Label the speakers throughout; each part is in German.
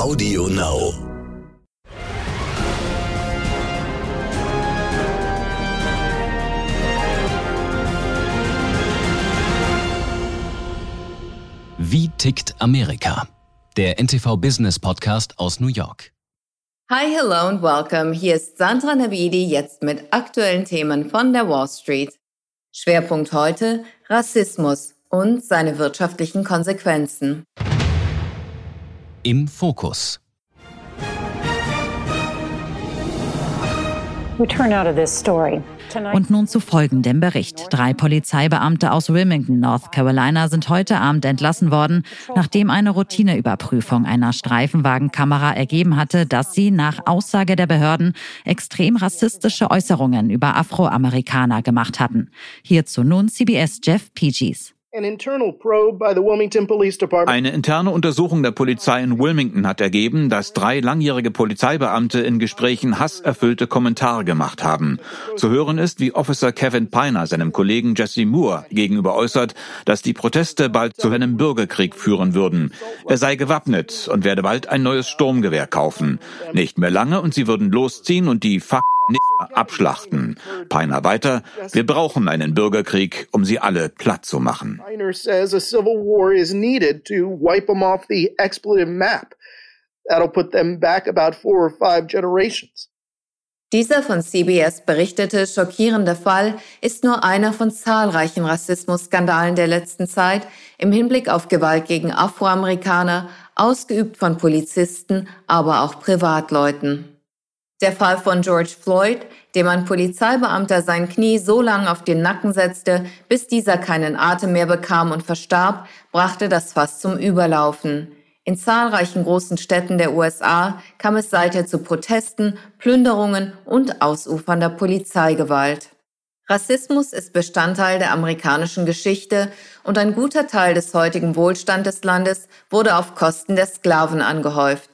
Speaker 1: Audio Now.
Speaker 2: Wie tickt Amerika? Der NTV Business Podcast aus New York.
Speaker 3: Hi, hello und welcome. Hier ist Sandra Navidi jetzt mit aktuellen Themen von der Wall Street. Schwerpunkt heute Rassismus und seine wirtschaftlichen Konsequenzen.
Speaker 2: Im Fokus.
Speaker 4: Und nun zu folgendem Bericht. Drei Polizeibeamte aus Wilmington, North Carolina, sind heute Abend entlassen worden, nachdem eine Routineüberprüfung einer Streifenwagenkamera ergeben hatte, dass sie nach Aussage der Behörden extrem rassistische Äußerungen über Afroamerikaner gemacht hatten. Hierzu nun CBS Jeff Peaches.
Speaker 5: Eine interne Untersuchung der Polizei in Wilmington hat ergeben, dass drei langjährige Polizeibeamte in Gesprächen hasserfüllte Kommentare gemacht haben. Zu hören ist, wie Officer Kevin Piner seinem Kollegen Jesse Moore gegenüber äußert, dass die Proteste bald zu einem Bürgerkrieg führen würden. Er sei gewappnet und werde bald ein neues Sturmgewehr kaufen. Nicht mehr lange und sie würden losziehen und die Fuck abschlachten. Peiner weiter, wir brauchen einen Bürgerkrieg, um sie alle platt zu machen. Peiner says a civil war is needed to wipe them off the expletive map.
Speaker 3: That'll put them back about four or five generations. Dieser von CBS berichtete schockierende Fall ist nur einer von zahlreichen Rassismusskandalen der letzten Zeit im Hinblick auf Gewalt gegen Afroamerikaner, ausgeübt von Polizisten, aber auch Privatleuten. Der Fall von George Floyd, dem ein Polizeibeamter sein Knie so lange auf den Nacken setzte, bis dieser keinen Atem mehr bekam und verstarb, brachte das Fass zum Überlaufen. In zahlreichen großen Städten der USA kam es seither zu Protesten, Plünderungen und ausufernder Polizeigewalt. Rassismus ist Bestandteil der amerikanischen Geschichte und ein guter Teil des heutigen Wohlstands des Landes wurde auf Kosten der Sklaven angehäuft.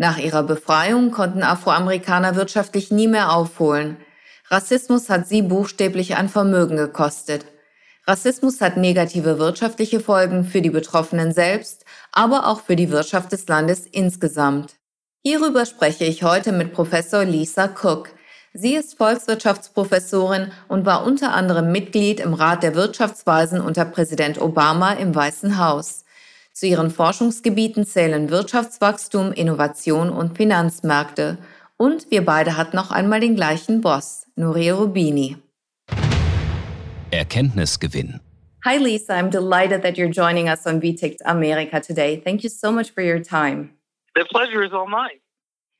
Speaker 3: Nach ihrer Befreiung konnten Afroamerikaner wirtschaftlich nie mehr aufholen. Rassismus hat sie buchstäblich an Vermögen gekostet. Rassismus hat negative wirtschaftliche Folgen für die Betroffenen selbst, aber auch für die Wirtschaft des Landes insgesamt. Hierüber spreche ich heute mit Professor Lisa Cook. Sie ist Volkswirtschaftsprofessorin und war unter anderem Mitglied im Rat der Wirtschaftsweisen unter Präsident Obama im Weißen Haus. Zu ihren Forschungsgebieten zählen Wirtschaftswachstum, Innovation und Finanzmärkte. Und wir beide hatten noch einmal den gleichen Boss, Nuria Rubini.
Speaker 2: Erkenntnisgewinn.
Speaker 3: Hi Lisa, I'm delighted that you're joining us on VTICT America today. Thank you so much for your time.
Speaker 6: The pleasure is all mine.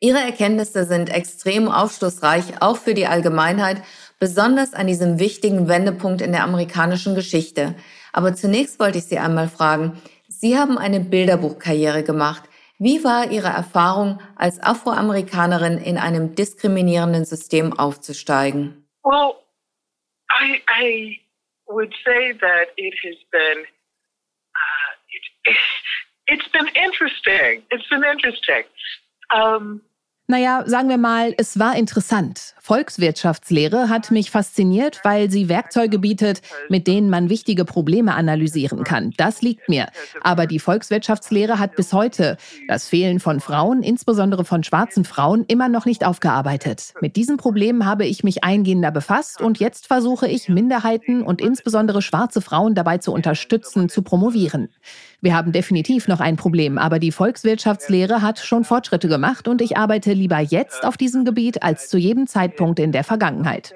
Speaker 3: Ihre Erkenntnisse sind extrem aufschlussreich, auch für die Allgemeinheit, besonders an diesem wichtigen Wendepunkt in der amerikanischen Geschichte. Aber zunächst wollte ich Sie einmal fragen, Sie haben eine Bilderbuchkarriere gemacht. Wie war Ihre Erfahrung, als Afroamerikanerin in einem diskriminierenden System aufzusteigen?
Speaker 6: Well, I, I would say that it has been uh, it, it's been interesting. It's been interesting.
Speaker 7: Um, naja, sagen wir mal, es war interessant. Volkswirtschaftslehre hat mich fasziniert, weil sie Werkzeuge bietet, mit denen man wichtige Probleme analysieren kann. Das liegt mir. Aber die Volkswirtschaftslehre hat bis heute das Fehlen von Frauen, insbesondere von schwarzen Frauen, immer noch nicht aufgearbeitet. Mit diesen Problemen habe ich mich eingehender befasst und jetzt versuche ich, Minderheiten und insbesondere schwarze Frauen dabei zu unterstützen, zu promovieren. Wir haben definitiv noch ein Problem, aber die Volkswirtschaftslehre hat schon Fortschritte gemacht und ich arbeite lieber jetzt auf diesem Gebiet als zu jedem Zeitpunkt in der Vergangenheit.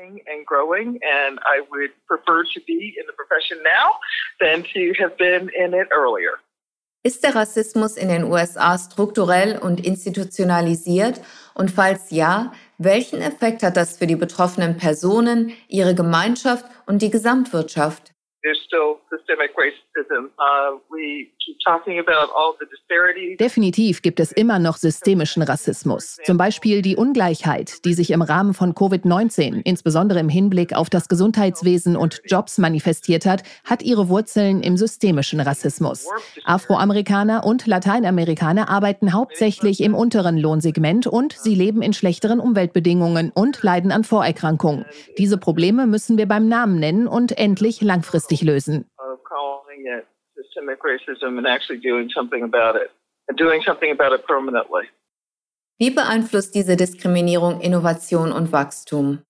Speaker 3: Ist der Rassismus in den USA strukturell und institutionalisiert? Und falls ja, welchen Effekt hat das für die betroffenen Personen, ihre Gemeinschaft und die Gesamtwirtschaft?
Speaker 6: There's still Uh,
Speaker 7: Definitiv gibt es immer noch systemischen Rassismus. Zum Beispiel die Ungleichheit, die sich im Rahmen von Covid-19, insbesondere im Hinblick auf das Gesundheitswesen und Jobs manifestiert hat, hat ihre Wurzeln im systemischen Rassismus. Afroamerikaner und Lateinamerikaner arbeiten hauptsächlich im unteren Lohnsegment und sie leben in schlechteren Umweltbedingungen und leiden an Vorerkrankungen. Diese Probleme müssen wir beim Namen nennen und endlich langfristig lösen
Speaker 6: systemic racism and actually doing something about it. and doing something about it permanently.
Speaker 3: Wie beeinflusst diese Diskriminierung Innovation und Wachstum?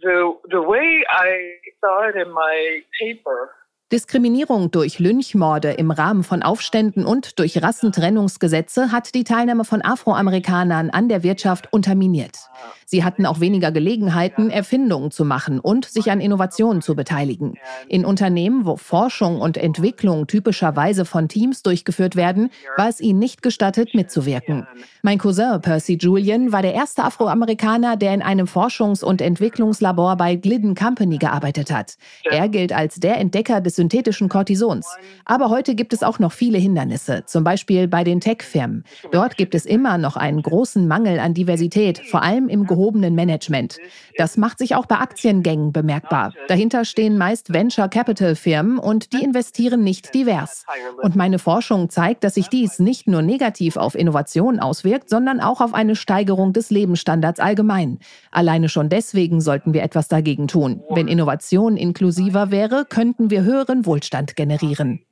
Speaker 6: The, the way I saw it in my paper
Speaker 7: Diskriminierung durch Lynchmorde im Rahmen von Aufständen und durch Rassentrennungsgesetze hat die Teilnahme von Afroamerikanern an der Wirtschaft unterminiert. Sie hatten auch weniger Gelegenheiten, Erfindungen zu machen und sich an Innovationen zu beteiligen. In Unternehmen, wo Forschung und Entwicklung typischerweise von Teams durchgeführt werden, war es ihnen nicht gestattet, mitzuwirken. Mein Cousin Percy Julian war der erste Afroamerikaner, der in einem Forschungs- und Entwicklungslabor bei Glidden Company gearbeitet hat. Er gilt als der Entdecker des synthetischen Cortisons. Aber heute gibt es auch noch viele Hindernisse, zum Beispiel bei den Tech-Firmen. Dort gibt es immer noch einen großen Mangel an Diversität, vor allem im gehobenen Management. Das macht sich auch bei Aktiengängen bemerkbar. Dahinter stehen meist Venture Capital Firmen und die investieren nicht divers. Und meine Forschung zeigt, dass sich dies nicht nur negativ auf Innovationen auswirkt, sondern auch auf eine Steigerung des Lebensstandards allgemein. Alleine schon deswegen sollten wir etwas dagegen tun. Wenn Innovation inklusiver wäre, könnten wir höheren Wohlstand generieren.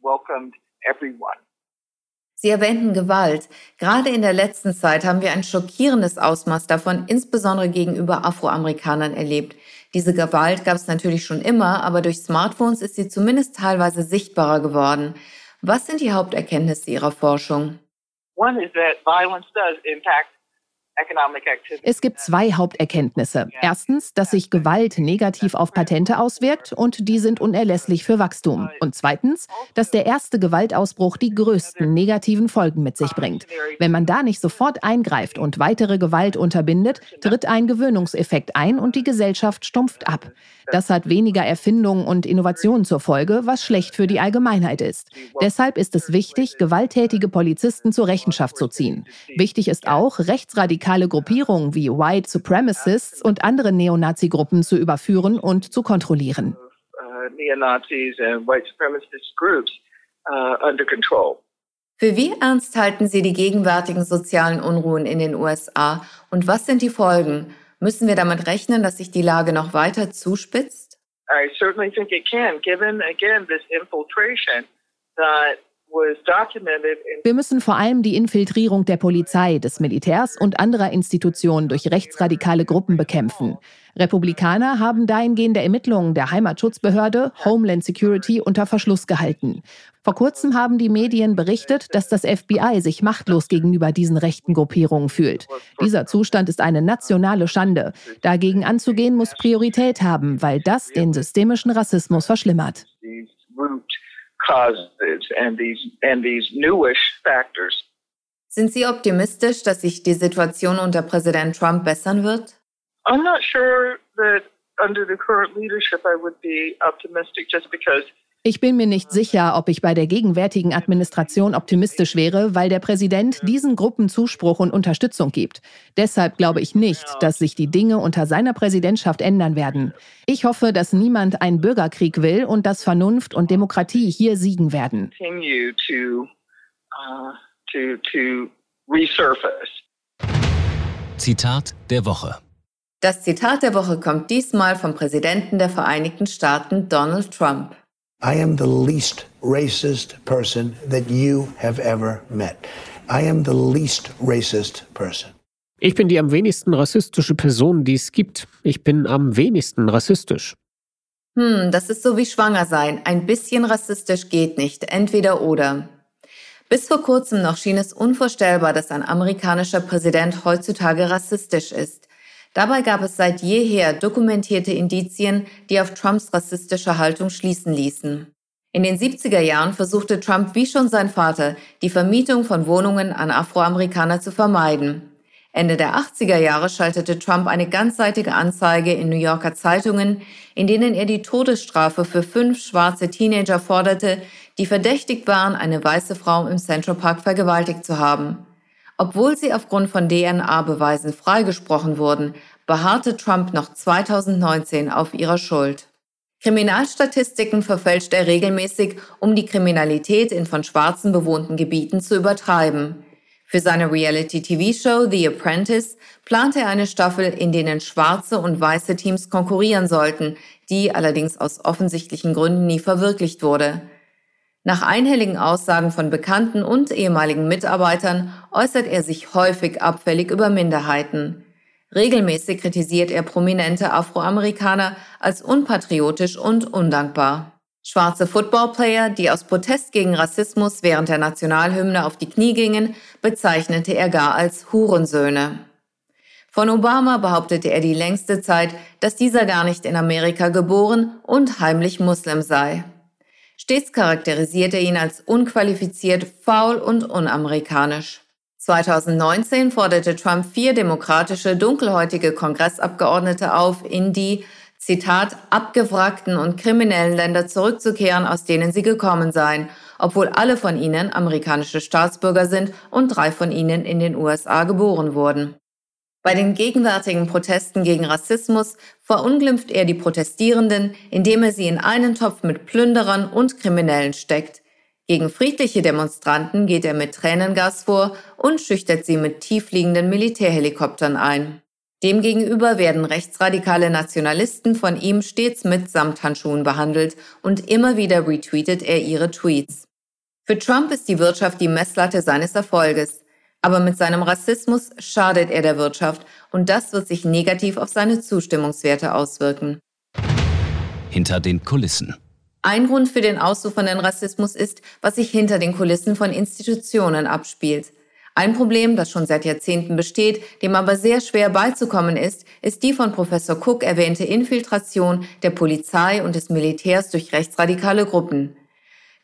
Speaker 3: Sie erwähnten Gewalt. Gerade in der letzten Zeit haben wir ein schockierendes Ausmaß davon, insbesondere gegenüber Afroamerikanern, erlebt. Diese Gewalt gab es natürlich schon immer, aber durch Smartphones ist sie zumindest teilweise sichtbarer geworden. Was sind die Haupterkenntnisse Ihrer Forschung?
Speaker 6: One is that violence does impact
Speaker 7: es gibt zwei Haupterkenntnisse. Erstens, dass sich Gewalt negativ auf Patente auswirkt und die sind unerlässlich für Wachstum. Und zweitens, dass der erste Gewaltausbruch die größten negativen Folgen mit sich bringt. Wenn man da nicht sofort eingreift und weitere Gewalt unterbindet, tritt ein Gewöhnungseffekt ein und die Gesellschaft stumpft ab. Das hat weniger Erfindungen und Innovationen zur Folge, was schlecht für die Allgemeinheit ist. Deshalb ist es wichtig, gewalttätige Polizisten zur Rechenschaft zu ziehen. Wichtig ist auch, rechtsradikale Gruppierungen wie White Supremacists und andere Neonazi-Gruppen zu überführen und zu kontrollieren.
Speaker 3: Für wie ernst halten Sie die gegenwärtigen sozialen Unruhen in den USA und was sind die Folgen? Müssen wir damit rechnen, dass sich die Lage noch weiter zuspitzt?
Speaker 6: I certainly think it can, given again this infiltration that
Speaker 7: wir müssen vor allem die Infiltrierung der Polizei, des Militärs und anderer Institutionen durch rechtsradikale Gruppen bekämpfen. Republikaner haben dahingehende Ermittlungen der Heimatschutzbehörde Homeland Security unter Verschluss gehalten. Vor kurzem haben die Medien berichtet, dass das FBI sich machtlos gegenüber diesen rechten Gruppierungen fühlt. Dieser Zustand ist eine nationale Schande. Dagegen anzugehen muss Priorität haben, weil das den systemischen Rassismus verschlimmert
Speaker 6: causes and these, and these newish factors.
Speaker 3: Sind Sie optimistisch, dass sich die Situation unter Präsident Trump bessern wird?
Speaker 6: I'm not sure that under the current leadership I would be optimistic just because
Speaker 7: ich bin mir nicht sicher, ob ich bei der gegenwärtigen Administration optimistisch wäre, weil der Präsident diesen Gruppen Zuspruch und Unterstützung gibt. Deshalb glaube ich nicht, dass sich die Dinge unter seiner Präsidentschaft ändern werden. Ich hoffe, dass niemand einen Bürgerkrieg will und dass Vernunft und Demokratie hier siegen werden.
Speaker 2: Uh, Zitat der Woche.
Speaker 3: Das Zitat der Woche kommt diesmal vom Präsidenten der Vereinigten Staaten, Donald Trump.
Speaker 1: I am the least racist person that you have ever met. I am the least racist person.
Speaker 8: Ich bin die am wenigsten rassistische Person, die es gibt. Ich bin am wenigsten rassistisch.
Speaker 3: Hm, das ist so wie schwanger sein. Ein bisschen rassistisch geht nicht. Entweder oder. Bis vor kurzem noch schien es unvorstellbar, dass ein amerikanischer Präsident heutzutage rassistisch ist. Dabei gab es seit jeher dokumentierte Indizien, die auf Trumps rassistische Haltung schließen ließen. In den 70er Jahren versuchte Trump wie schon sein Vater, die Vermietung von Wohnungen an Afroamerikaner zu vermeiden. Ende der 80er Jahre schaltete Trump eine ganzseitige Anzeige in New Yorker Zeitungen, in denen er die Todesstrafe für fünf schwarze Teenager forderte, die verdächtigt waren, eine weiße Frau im Central Park vergewaltigt zu haben. Obwohl sie aufgrund von DNA-Beweisen freigesprochen wurden, beharrte Trump noch 2019 auf ihrer Schuld. Kriminalstatistiken verfälscht er regelmäßig, um die Kriminalität in von Schwarzen bewohnten Gebieten zu übertreiben. Für seine Reality-TV-Show The Apprentice plante er eine Staffel, in denen schwarze und weiße Teams konkurrieren sollten, die allerdings aus offensichtlichen Gründen nie verwirklicht wurde. Nach einhelligen Aussagen von Bekannten und ehemaligen Mitarbeitern äußert er sich häufig abfällig über Minderheiten. Regelmäßig kritisiert er prominente Afroamerikaner als unpatriotisch und undankbar. Schwarze Footballplayer, die aus Protest gegen Rassismus während der Nationalhymne auf die Knie gingen, bezeichnete er gar als Hurensöhne. Von Obama behauptete er die längste Zeit, dass dieser gar nicht in Amerika geboren und heimlich Muslim sei. Stets charakterisierte er ihn als unqualifiziert, faul und unamerikanisch. 2019 forderte Trump vier demokratische dunkelhäutige Kongressabgeordnete auf, in die Zitat, abgewrackten und kriminellen Länder zurückzukehren, aus denen sie gekommen seien, obwohl alle von ihnen amerikanische Staatsbürger sind und drei von ihnen in den USA geboren wurden. Bei den gegenwärtigen Protesten gegen Rassismus verunglimpft er die Protestierenden, indem er sie in einen Topf mit Plünderern und Kriminellen steckt. Gegen friedliche Demonstranten geht er mit Tränengas vor und schüchtert sie mit tiefliegenden Militärhelikoptern ein. Demgegenüber werden rechtsradikale Nationalisten von ihm stets mit Samthandschuhen behandelt und immer wieder retweetet er ihre Tweets. Für Trump ist die Wirtschaft die Messlatte seines Erfolges, aber mit seinem Rassismus schadet er der Wirtschaft und das wird sich negativ auf seine Zustimmungswerte auswirken.
Speaker 2: Hinter den Kulissen.
Speaker 3: Ein Grund für den ausufernden Rassismus ist, was sich hinter den Kulissen von Institutionen abspielt. Ein Problem, das schon seit Jahrzehnten besteht, dem aber sehr schwer beizukommen ist, ist die von Professor Cook erwähnte Infiltration der Polizei und des Militärs durch rechtsradikale Gruppen.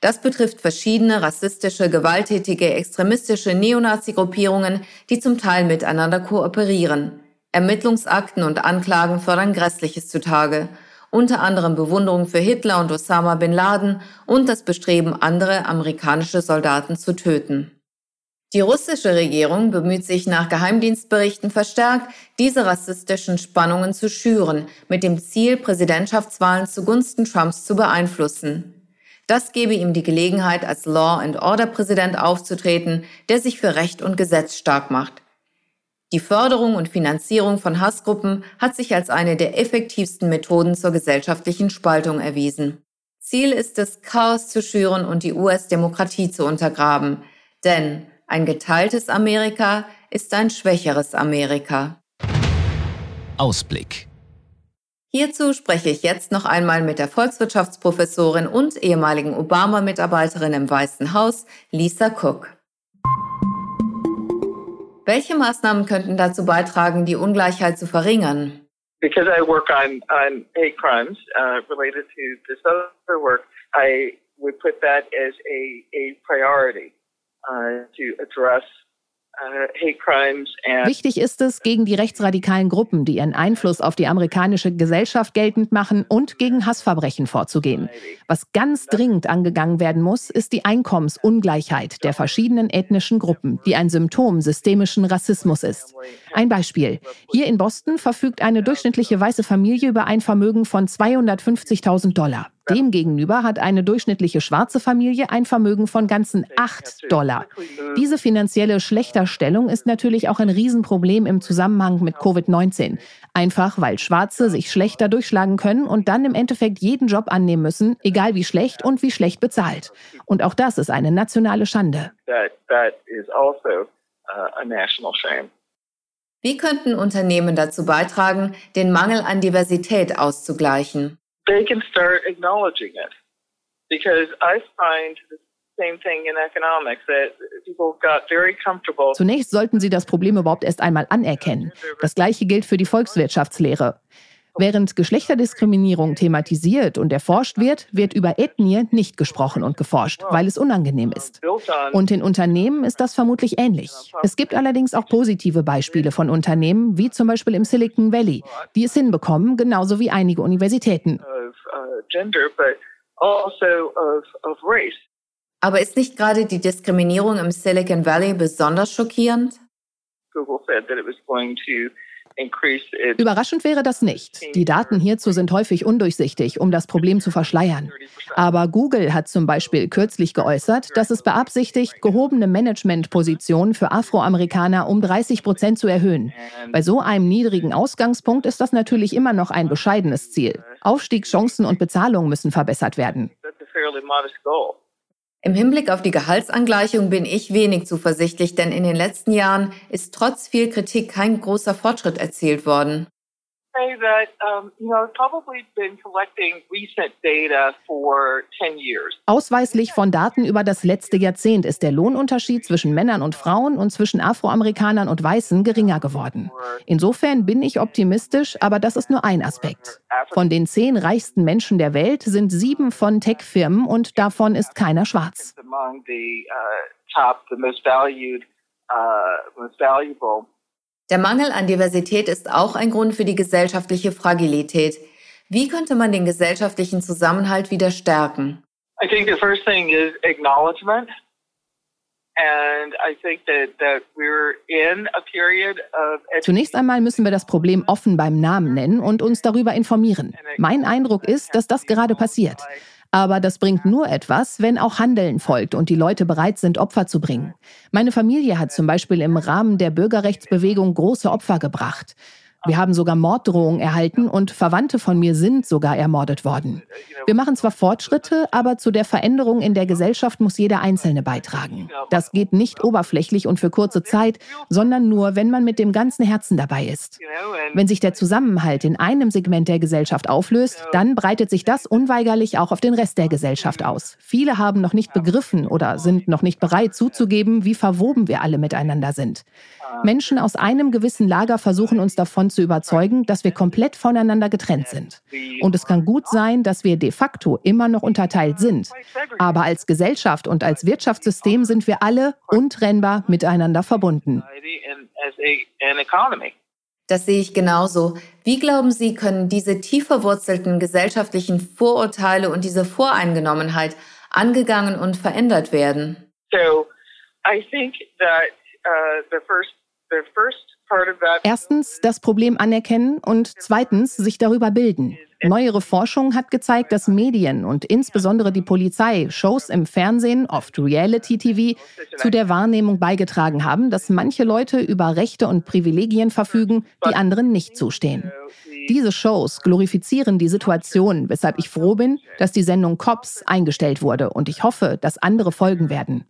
Speaker 3: Das betrifft verschiedene rassistische, gewalttätige, extremistische Neonazi-Gruppierungen, die zum Teil miteinander kooperieren. Ermittlungsakten und Anklagen fördern Grässliches zutage, unter anderem Bewunderung für Hitler und Osama bin Laden und das Bestreben, andere amerikanische Soldaten zu töten. Die russische Regierung bemüht sich nach Geheimdienstberichten verstärkt, diese rassistischen Spannungen zu schüren, mit dem Ziel, Präsidentschaftswahlen zugunsten Trumps zu beeinflussen. Das gebe ihm die Gelegenheit, als Law-and-Order-Präsident aufzutreten, der sich für Recht und Gesetz stark macht. Die Förderung und Finanzierung von Hassgruppen hat sich als eine der effektivsten Methoden zur gesellschaftlichen Spaltung erwiesen. Ziel ist es, Chaos zu schüren und die US-Demokratie zu untergraben. Denn ein geteiltes Amerika ist ein schwächeres Amerika.
Speaker 2: Ausblick.
Speaker 3: Hierzu spreche ich jetzt noch einmal mit der Volkswirtschaftsprofessorin und ehemaligen Obama-Mitarbeiterin im Weißen Haus, Lisa Cook. Welche Maßnahmen könnten dazu beitragen, die Ungleichheit zu verringern?
Speaker 6: Because I work on, on hate crimes uh, related to this other work, I would put that as a, a priority. Uh, uh,
Speaker 7: Wichtig ist es, gegen die rechtsradikalen Gruppen, die ihren Einfluss auf die amerikanische Gesellschaft geltend machen und gegen Hassverbrechen vorzugehen. Was ganz dringend angegangen werden muss, ist die Einkommensungleichheit der verschiedenen ethnischen Gruppen, die ein Symptom systemischen Rassismus ist. Ein Beispiel. Hier in Boston verfügt eine durchschnittliche weiße Familie über ein Vermögen von 250.000 Dollar. Demgegenüber hat eine durchschnittliche schwarze Familie ein Vermögen von ganzen 8 Dollar. Diese finanzielle Schlechterstellung ist natürlich auch ein Riesenproblem im Zusammenhang mit Covid-19. Einfach weil Schwarze sich schlechter durchschlagen können und dann im Endeffekt jeden Job annehmen müssen, egal wie schlecht und wie schlecht bezahlt. Und auch das ist eine nationale Schande.
Speaker 6: Also, uh,
Speaker 3: wie könnten Unternehmen dazu beitragen, den Mangel an Diversität auszugleichen?
Speaker 6: They can start acknowledging it. Because I find the same thing in economics that people got very comfortable.
Speaker 7: Zunächst sollten sie das Problem überhaupt erst einmal anerkennen. Das gleiche gilt für die Volkswirtschaftslehre. Während Geschlechterdiskriminierung thematisiert und erforscht wird, wird über Ethnie nicht gesprochen und geforscht, weil es unangenehm ist. Und in Unternehmen ist das vermutlich ähnlich. Es gibt allerdings auch positive Beispiele von Unternehmen, wie zum Beispiel im Silicon Valley, die es hinbekommen, genauso wie einige Universitäten.
Speaker 6: Also
Speaker 3: Aber ist nicht gerade die Diskriminierung im Silicon Valley besonders schockierend?
Speaker 6: Google said that it was going to
Speaker 7: Überraschend wäre das nicht. Die Daten hierzu sind häufig undurchsichtig, um das Problem zu verschleiern. Aber Google hat zum Beispiel kürzlich geäußert, dass es beabsichtigt, gehobene Managementpositionen für Afroamerikaner um 30 Prozent zu erhöhen. Bei so einem niedrigen Ausgangspunkt ist das natürlich immer noch ein bescheidenes Ziel. Aufstiegschancen und Bezahlung müssen verbessert werden.
Speaker 3: Im Hinblick auf die Gehaltsangleichung bin ich wenig zuversichtlich, denn in den letzten Jahren ist trotz viel Kritik kein großer Fortschritt erzielt worden
Speaker 6: say that um, you know probably been collecting recent data for 10 years.
Speaker 7: Ausweislich von Daten über das letzte Jahrzehnt ist der Lohnunterschied zwischen Männern und Frauen und zwischen Afroamerikanern und Weißen geringer geworden. Insofern bin ich optimistisch, aber das ist nur ein Aspekt. Von den zehn reichsten Menschen der Welt sind sieben von Tech-Firmen und davon ist keiner schwarz.
Speaker 6: Among the uh, top, the most valued, uh, most valuable
Speaker 3: der Mangel an Diversität ist auch ein Grund für die gesellschaftliche Fragilität. Wie könnte man den gesellschaftlichen Zusammenhalt wieder stärken?
Speaker 6: I think the first thing is acknowledgement.
Speaker 7: Zunächst einmal müssen wir das Problem offen beim Namen nennen und uns darüber informieren. Mein Eindruck ist, dass das gerade passiert. Aber das bringt nur etwas, wenn auch Handeln folgt und die Leute bereit sind, Opfer zu bringen. Meine Familie hat zum Beispiel im Rahmen der Bürgerrechtsbewegung große Opfer gebracht. Wir haben sogar Morddrohungen erhalten und Verwandte von mir sind sogar ermordet worden. Wir machen zwar Fortschritte, aber zu der Veränderung in der Gesellschaft muss jeder Einzelne beitragen. Das geht nicht oberflächlich und für kurze Zeit, sondern nur, wenn man mit dem ganzen Herzen dabei ist. Wenn sich der Zusammenhalt in einem Segment der Gesellschaft auflöst, dann breitet sich das unweigerlich auch auf den Rest der Gesellschaft aus. Viele haben noch nicht begriffen oder sind noch nicht bereit zuzugeben, wie verwoben wir alle miteinander sind. Menschen aus einem gewissen Lager versuchen uns davon zu überzeugen, dass wir komplett voneinander getrennt sind. Und es kann gut sein, dass wir de facto immer noch unterteilt sind. Aber als Gesellschaft und als Wirtschaftssystem sind wir alle untrennbar miteinander verbunden.
Speaker 3: Das sehe ich genauso. Wie glauben Sie, können diese tief verwurzelten gesellschaftlichen Vorurteile und diese Voreingenommenheit angegangen und verändert werden?
Speaker 6: So, I think that uh, the first
Speaker 7: Erstens das Problem anerkennen und zweitens sich darüber bilden. Neuere Forschung hat gezeigt, dass Medien und insbesondere die Polizei Shows im Fernsehen, oft Reality-TV, zu der Wahrnehmung beigetragen haben, dass manche Leute über Rechte und Privilegien verfügen, die anderen nicht zustehen. Diese Shows glorifizieren die Situation, weshalb ich froh bin, dass die Sendung Cops eingestellt wurde und ich hoffe, dass andere folgen werden.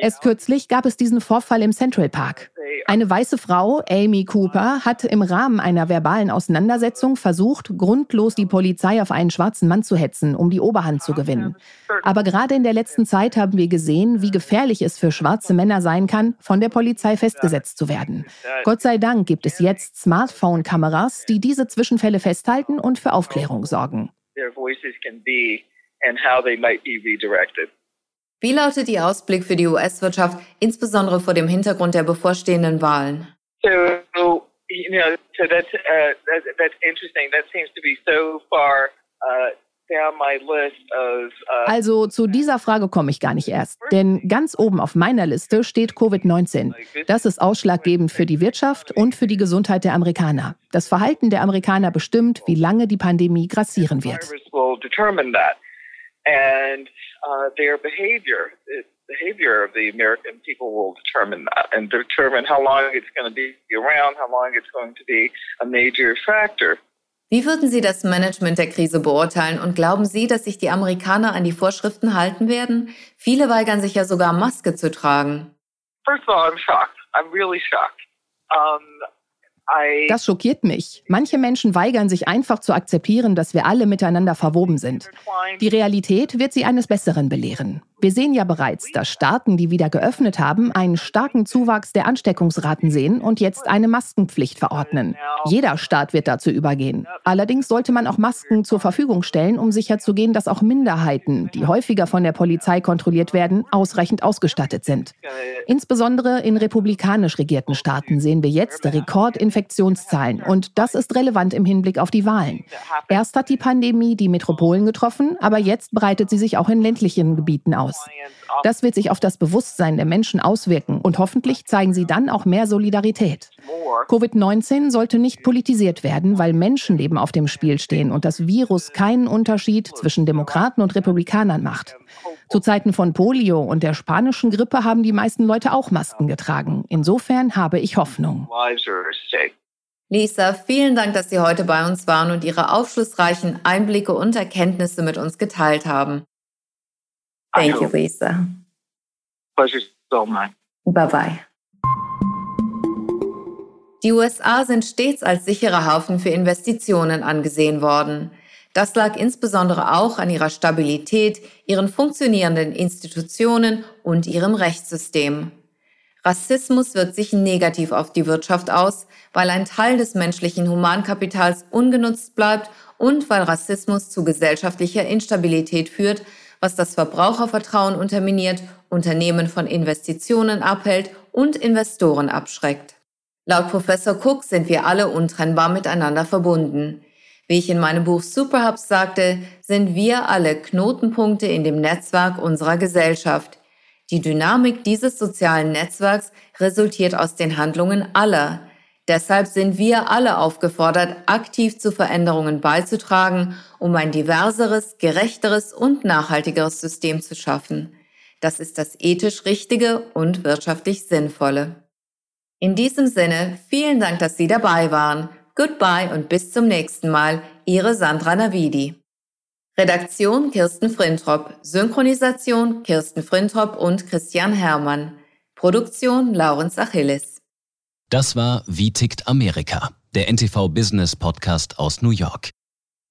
Speaker 7: Erst kürzlich gab es diesen Vorfall im Central Park. Eine weiße Frau, Amy Cooper, hat im Rahmen einer verbalen Auseinandersetzung versucht, grundlos die Polizei auf einen schwarzen Mann zu hetzen, um die Oberhand zu gewinnen. Aber gerade in der letzten Zeit haben wir gesehen, wie gefährlich es für schwarze Männer sein kann, von der Polizei festgesetzt zu werden. Gott sei Dank gibt es jetzt Smartphone-Kameras, die diese Zwischenfälle festhalten und für Aufklärung sorgen.
Speaker 3: Wie lautet Ihr Ausblick für die US-Wirtschaft, insbesondere vor dem Hintergrund der bevorstehenden Wahlen?
Speaker 6: So, you know, so that's, uh, that, that's interesting. That seems to be so far uh,
Speaker 7: uh, also zu dieser Frage komme ich gar nicht erst. Denn ganz oben auf meiner Liste steht Covid-19. Das ist ausschlaggebend für die Wirtschaft und für die Gesundheit der Amerikaner. Das Verhalten der Amerikaner bestimmt, wie lange die Pandemie grassieren wird.
Speaker 6: And uh, their behavior, behavior of the American people will determine that and determine how long it's going to be around, how long it's going to be a major factor.
Speaker 3: Wie würden Sie das Management der Krise beurteilen und glauben Sie, dass sich die Amerikaner an die Vorschriften halten werden? Viele weigern sich ja sogar Maske zu tragen.
Speaker 6: First of all, I'm shocked. I'm really shocked. Um,
Speaker 7: das schockiert mich. Manche Menschen weigern sich einfach zu akzeptieren, dass wir alle miteinander verwoben sind. Die Realität wird sie eines Besseren belehren. Wir sehen ja bereits, dass Staaten, die wieder geöffnet haben, einen starken Zuwachs der Ansteckungsraten sehen und jetzt eine Maskenpflicht verordnen. Jeder Staat wird dazu übergehen. Allerdings sollte man auch Masken zur Verfügung stellen, um sicherzugehen, dass auch Minderheiten, die häufiger von der Polizei kontrolliert werden, ausreichend ausgestattet sind. Insbesondere in republikanisch regierten Staaten sehen wir jetzt Rekordinfektionszahlen und das ist relevant im Hinblick auf die Wahlen. Erst hat die Pandemie die Metropolen getroffen, aber jetzt breitet sie sich auch in ländlichen Gebieten aus aus. Das wird sich auf das Bewusstsein der Menschen auswirken und hoffentlich zeigen sie dann auch mehr Solidarität. Covid-19 sollte nicht politisiert werden, weil Menschenleben auf dem Spiel stehen und das Virus keinen Unterschied zwischen Demokraten und Republikanern macht. Zu Zeiten von Polio und der spanischen Grippe haben die meisten Leute auch Masken getragen. Insofern habe ich Hoffnung.
Speaker 3: Lisa, vielen Dank, dass Sie heute bei uns waren und Ihre aufschlussreichen Einblicke und Erkenntnisse mit uns geteilt haben. Thank you, Lisa.
Speaker 6: Pleasure so mine.
Speaker 3: Bye bye. Die USA sind stets als sicherer Haufen für Investitionen angesehen worden. Das lag insbesondere auch an ihrer Stabilität, ihren funktionierenden Institutionen und ihrem Rechtssystem. Rassismus wirkt sich negativ auf die Wirtschaft aus, weil ein Teil des menschlichen Humankapitals ungenutzt bleibt und weil Rassismus zu gesellschaftlicher Instabilität führt, was das Verbrauchervertrauen unterminiert, Unternehmen von Investitionen abhält und Investoren abschreckt. Laut Professor Cook sind wir alle untrennbar miteinander verbunden. Wie ich in meinem Buch Superhubs sagte, sind wir alle Knotenpunkte in dem Netzwerk unserer Gesellschaft. Die Dynamik dieses sozialen Netzwerks resultiert aus den Handlungen aller. Deshalb sind wir alle aufgefordert, aktiv zu Veränderungen beizutragen, um ein diverseres, gerechteres und nachhaltigeres System zu schaffen. Das ist das ethisch Richtige und wirtschaftlich Sinnvolle. In diesem Sinne, vielen Dank, dass Sie dabei waren. Goodbye und bis zum nächsten Mal. Ihre Sandra Navidi. Redaktion Kirsten Frintrop, Synchronisation Kirsten Frintrop und Christian Hermann. Produktion Laurens Achilles.
Speaker 2: Das war Wie tickt Amerika, der NTV Business Podcast aus New York.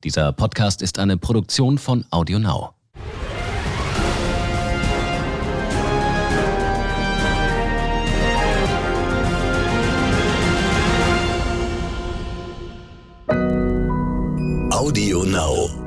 Speaker 2: Dieser Podcast ist eine Produktion von AudioNow. AudioNow